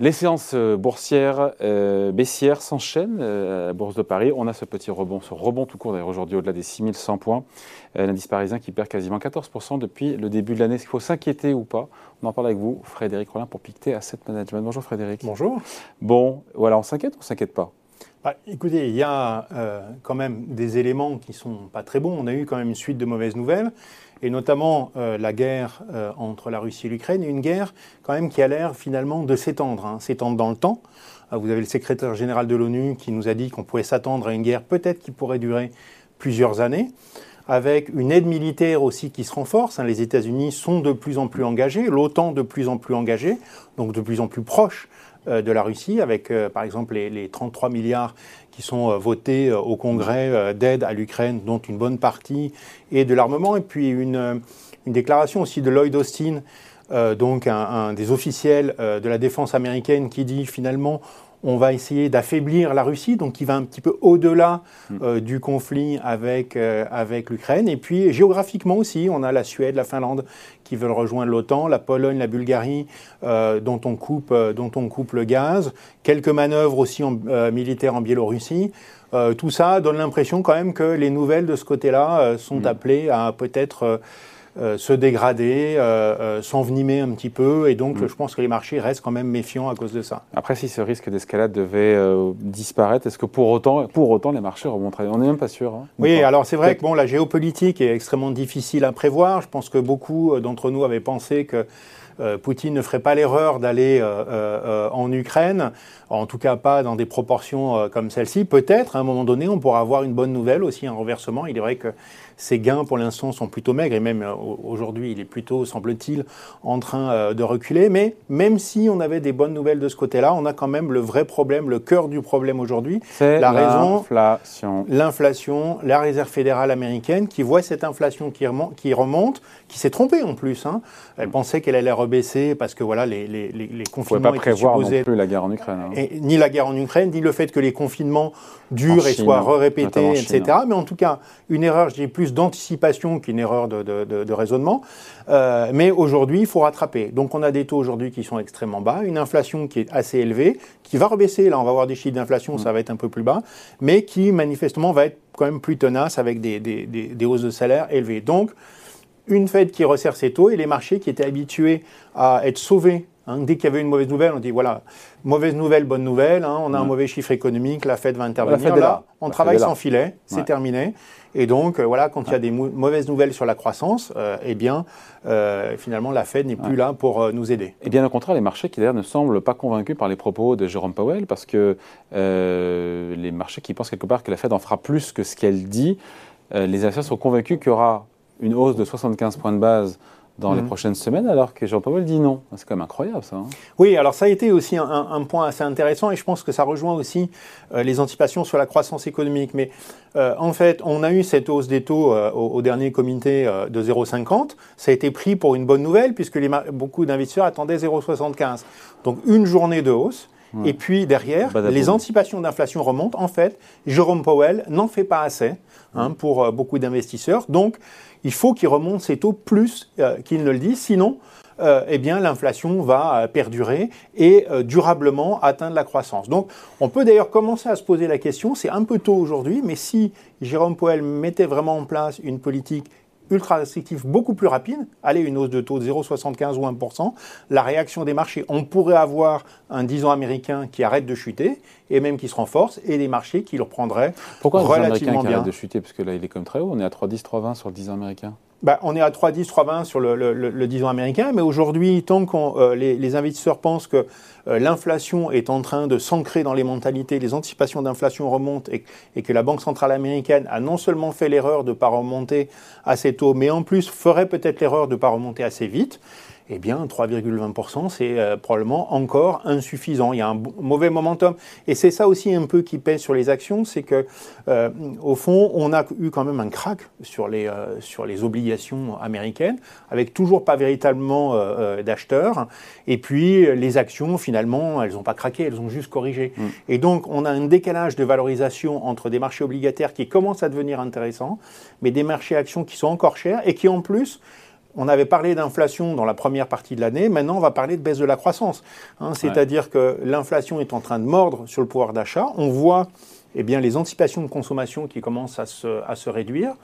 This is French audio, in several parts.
Les séances euh, boursières euh, baissières s'enchaînent euh, à la Bourse de Paris. On a ce petit rebond, ce rebond tout court d'ailleurs aujourd'hui au-delà des 6100 points. L'indice parisien qui perd quasiment 14% depuis le début de l'année. Est-ce qu'il faut s'inquiéter ou pas? On en parle avec vous, Frédéric Rollin pour Pictet Asset Management. Bonjour Frédéric. Bonjour. Bon, voilà, on s'inquiète ou on s'inquiète pas? Bah, écoutez, il y a quand même des éléments qui sont pas très bons. On a eu quand même une suite de mauvaises nouvelles et notamment euh, la guerre euh, entre la Russie et l'Ukraine, une guerre quand même qui a l'air finalement de s'étendre, hein, s'étendre dans le temps. Euh, vous avez le secrétaire général de l'ONU qui nous a dit qu'on pouvait s'attendre à une guerre peut-être qui pourrait durer plusieurs années, avec une aide militaire aussi qui se renforce. Hein. Les États-Unis sont de plus en plus engagés, l'OTAN de plus en plus engagée, donc de plus en plus proche de la Russie, avec par exemple les, les, 33 milliards qui sont euh, votés euh, au Congrès euh, d'aide à l'Ukraine, dont une bonne partie est de l'armement. Et puis une, déclaration aussi de Lloyd Austin, donc un, un, des officiels de la défense américaine, qui dit finalement on va essayer d'affaiblir la Russie, donc qui va un petit peu au-delà mm. euh, du conflit avec, euh, avec l'Ukraine. Et puis géographiquement aussi, on a la Suède, la Finlande qui veulent rejoindre l'OTAN, la Pologne, la Bulgarie euh, dont, on coupe, dont on coupe le gaz, quelques manœuvres aussi militaires en Biélorussie. tout ça donne l'impression quand même que les nouvelles de ce côté-là sont mm. appelées à peut-être euh, se dégrader, euh, euh, s'envenimer un petit peu. Et donc, mm. je pense que les marchés restent quand même méfiants à cause de ça. Après, si ce risque d'escalade devait disparaître, est-ce que pour autant, pour autant les marchés remonteraient? On n'est même pas sûr. Hein, oui, alors c'est vrai que bon, la géopolitique est extrêmement difficile à prévoir. Je pense que beaucoup d'entre nous avaient pensé que Poutine ne ferait pas l'erreur d'aller en Ukraine, en tout cas pas dans des proportions comme celle-ci. Peut-être, à un moment donné, on pourra avoir une bonne nouvelle aussi, un renversement. Il est vrai que ses gains, pour l'instant, sont plutôt maigres et même euh, aujourd'hui, il est plutôt, semble-t-il, en train euh, de reculer. Mais même si on avait des bonnes nouvelles de ce côté-là, on a quand même le vrai problème, le cœur du problème aujourd'hui. C'est la raison, l'inflation. L'inflation, la Réserve fédérale américaine qui voit cette inflation qui remonte, qui, remonte, qui s'est trompée en plus. Hein. Elle pensait qu'elle allait rebaisser parce que voilà, les, les, les confinements. On ne pas prévoir non plus la guerre en Ukraine. Hein. Et, ni la guerre en Ukraine, ni le fait que les confinements durent et soient répétés, etc. Mais en tout cas, une erreur, je dis plus d'anticipation qu'une erreur de, raisonnement. Euh, mais aujourd'hui, il faut rattraper. Donc on a des taux aujourd'hui qui sont extrêmement bas, une inflation qui est assez élevée, qui va rebaisser. Là, on va avoir des chiffres d'inflation, ça va être un peu plus bas, mais qui manifestement va être quand même plus tenace avec des, des hausses de salaire élevées. Donc, une Fed qui resserre ses taux et les marchés qui étaient habitués à être sauvés Hein, dès qu'il y avait une mauvaise nouvelle, on dit voilà, mauvaise nouvelle, bonne nouvelle, hein, on a un mauvais chiffre économique, la Fed va intervenir. là, on travaille sans filet, c'est terminé. Et donc, euh, voilà, quand il y a des mauvaises nouvelles sur la croissance, euh, eh bien, euh, finalement, la Fed n'est plus là pour nous aider. Et bien, au contraire, les marchés qui d'ailleurs ne semblent pas convaincus par les propos de Jérôme Powell, parce que les marchés qui pensent quelque part que la Fed en fera plus que ce qu'elle dit, les investisseurs sont convaincus qu'il y aura une hausse de 75 points de base dans les mhm. prochaines semaines, alors que Jean-Paul dit non. C'est quand même incroyable ça. Hein. oui, alors ça a été aussi un, point assez intéressant et je pense que ça rejoint aussi euh, les anticipations sur la croissance économique. Mais euh, en fait, on a eu cette hausse des taux euh, au, dernier comité de 0,50. Ça a été pris pour une bonne nouvelle puisque les, beaucoup d'investisseurs attendaient 0,75. Donc une journée de hausse. Et puis derrière, les anticipations d'inflation remontent. En fait, Jérôme Powell n'en fait pas assez hein, pour beaucoup d'investisseurs. Donc, il faut qu'il remonte ses taux plus euh, qu'il ne le dit, sinon, euh, eh bien, l'inflation va euh, perdurer et durablement atteindre la croissance. Donc, on peut d'ailleurs commencer à se poser la question, c'est un peu tôt aujourd'hui, mais si Jérôme Powell mettait vraiment en place une politique ultra restrictif beaucoup plus rapide, allez, une hausse de taux de 0,75 ou 1%, la réaction des marchés, on pourrait avoir un 10 ans américain qui arrête de chuter et même qui se renforce et des marchés qui le reprendraient Pourquoi relativement qui bien. arrête de chuter? Parce que là, il est comme très haut, on est à 3,10, 3,20 sur le 10 ans américain. Bah, on est à 3,10, 3,20 sur le, le, 10 ans américain, mais aujourd'hui, tant que euh, les, investisseurs pensent que euh, l'inflation est en train de s'ancrer dans les mentalités, les anticipations d'inflation remontent et, et, que la Banque centrale américaine a non seulement fait l'erreur de ne pas remonter assez tôt, mais en plus ferait peut-être l'erreur de ne pas remonter assez vite, eh bien 3,20%, c'est euh, probablement encore insuffisant. Il y a un mauvais momentum. Et c'est ça aussi un peu qui pèse sur les actions, c'est que euh, au fond, on a eu quand même un crack sur les, euh, sur les obligations américaines, avec toujours pas véritablement d'acheteurs. Et puis les actions, finalement, elles n'ont pas craqué, elles ont juste corrigé. Mm. Et donc on a un décalage de valorisation entre des marchés obligataires qui commencent à devenir intéressants, mais des marchés actions qui sont encore chers et qui en plus on avait parlé d'inflation dans la première partie de l'année, maintenant on va parler de baisse de la croissance. Hein. C'est-à-dire que l'inflation est en train de mordre sur le pouvoir d'achat. On voit eh bien, les anticipations de consommation qui commencent à se, à se réduire.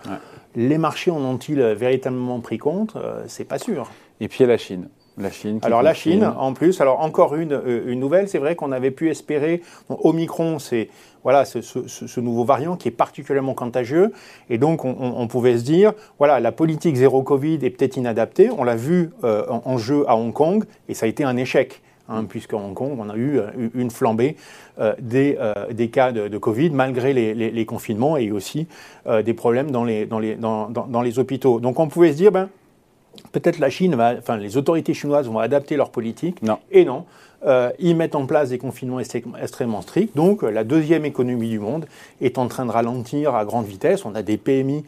Les marchés en ont-ils véritablement pris compte? Euh, C'est pas sûr. Et puis il y a la Chine. La Chine. Alors la Chine, en plus, alors encore une, euh, une nouvelle, c'est vrai qu'on avait pu espérer, Omicron, c'est voilà, ce, ce, ce, nouveau variant qui est particulièrement contagieux, et donc on, on, pouvait se dire, voilà, la politique zéro Covid est peut-être inadaptée, on l'a vu euh, en, en, jeu à Hong Kong, et ça a été un échec. Hein, puisqu'à Hong Kong, on a eu euh, une flambée euh, des, euh, des, cas de, de, Covid, malgré les, les, les, confinements et aussi des problèmes dans les, dans, les, dans, dans les hôpitaux. Donc on pouvait se dire, ben, peut-être la Chine va, enfin les autorités chinoises vont adapter leur politique. Non. Et non. Euh, ils mettent en place des confinements extrêmement stricts. Donc la deuxième économie du monde est en train de ralentir à grande vitesse. On a des PMI,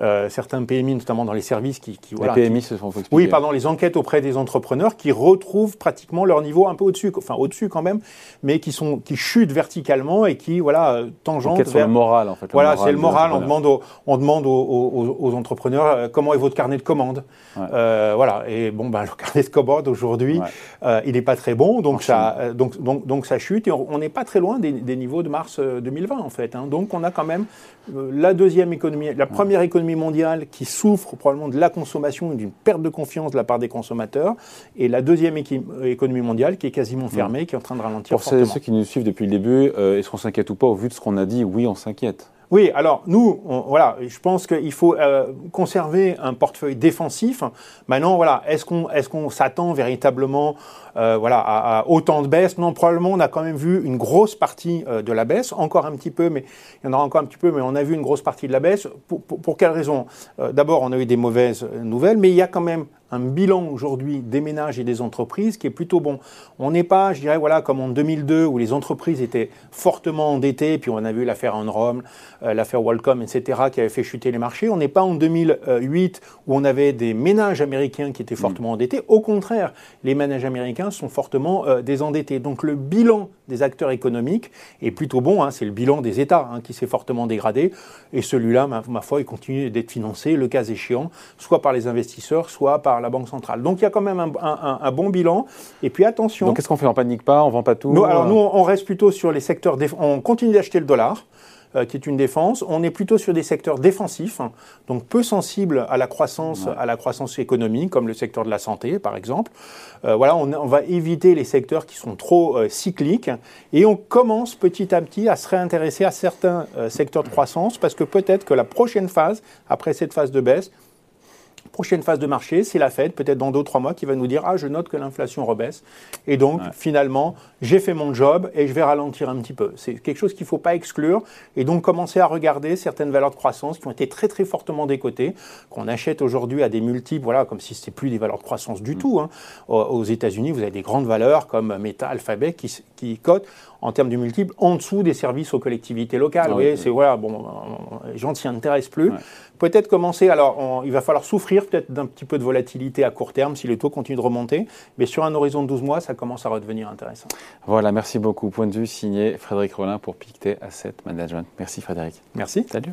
euh, certains PMI notamment dans les services qui... qui voilà, les PMI, ce sont Oui, pardon, les enquêtes auprès des entrepreneurs qui retrouvent pratiquement leur niveau un peu au-dessus, enfin au-dessus quand même, mais qui, sont, qui chutent verticalement et qui, voilà, tangentent vers... le moral, en fait. Voilà, c'est le moral. On demande, aux, on demande aux, aux, aux entrepreneurs euh, comment est votre carnet de commandes. Ouais. Euh, voilà, et bon, ben, le carnet de commandes aujourd'hui, ouais. euh, il n'est pas très bon, donc ça, euh, donc, donc, donc ça chute et on n'est pas très loin des, des, niveaux de mars 2020 en fait. Hein. Donc on a quand même la deuxième économie, la première économie mondiale qui souffre probablement de la consommation et d'une perte de confiance de la part des consommateurs, et la deuxième économie mondiale qui est quasiment fermée, qui est en train de ralentir. Pour fortement. ceux qui nous suivent depuis le début, euh, est-ce qu'on s'inquiète ou pas au vu de ce qu'on a dit? Oui, on s'inquiète. Oui, alors nous, voilà, je pense qu'il faut euh, conserver un portefeuille défensif. Maintenant, voilà, est-ce qu'on est qu'on s'attend véritablement euh, voilà, à, autant de baisse Non, probablement, on a quand même vu une grosse partie euh, de la baisse, encore un petit peu, mais il y en aura encore un petit peu, mais on a vu une grosse partie de la baisse. Pour, pour, pour quelles raisons euh, D'abord, on a eu des mauvaises nouvelles, mais il y a quand même un bilan aujourd'hui des ménages et des entreprises qui est plutôt bon. On n'est pas, je dirais, voilà, comme en 2002 où les entreprises étaient fortement endettées, puis on a vu l'affaire Enron, euh, l'affaire Wallcom, etc., qui avait fait chuter les marchés. On n'est pas en 2008 où on avait des ménages américains qui étaient fortement endettés. Au contraire, les ménages américains sont fortement euh, désendettés. Donc le bilan des acteurs économiques est plutôt bon. Hein, c'est le bilan des États hein, qui s'est fortement dégradé. Et celui-là, ma, ma foi, il continue d'être financé, le cas échéant, soit par les investisseurs, soit par la Banque centrale. Donc il y a quand même un, un, un bon bilan. Et puis attention. Donc qu'est-ce qu'on fait On panique pas On vend pas tout nous, Alors nous, on reste plutôt sur les secteurs. On continue d'acheter le dollar. Euh, qui est une défense. On est plutôt sur des secteurs défensifs, hein, donc peu sensibles à la croissance, ouais. à la croissance économique, comme le secteur de la santé, par exemple. Euh, voilà, on, on, va éviter les secteurs qui sont trop euh, cycliques et on commence petit à petit à se réintéresser à certains euh, secteurs de croissance parce que peut-être que la prochaine phase, après cette phase de baisse, prochaine phase de marché, c'est la Fed, peut-être dans deux ou trois mois, qui va nous dire Ah, je note que l'inflation rebaisse. Et donc, ouais. finalement, j'ai fait mon job et je vais ralentir un petit peu. C'est quelque chose qu'il ne faut pas exclure. Et donc, commencer à regarder certaines valeurs de croissance qui ont été très, très fortement décotées, qu'on achète aujourd'hui à des multiples, voilà, comme si ce n'était plus des valeurs de croissance du mmh. tout. Hein. Aux États-Unis, vous avez des grandes valeurs comme Meta, Alphabet qui, qui cotent en termes de multiples en dessous des services aux collectivités locales. Ah, vous voyez, oui. c'est voilà, bon, les gens ne s'y intéressent plus. Ouais. Peut-être commencer, alors on, il va falloir souffrir peut-être d'un petit peu de volatilité à court terme si les taux continuent de remonter, mais sur un horizon de 12 mois, ça commence à redevenir intéressant. Voilà, merci beaucoup. Point de vue signé Frédéric Rollin pour Pictet Asset Management. Merci Frédéric. Merci. Salut.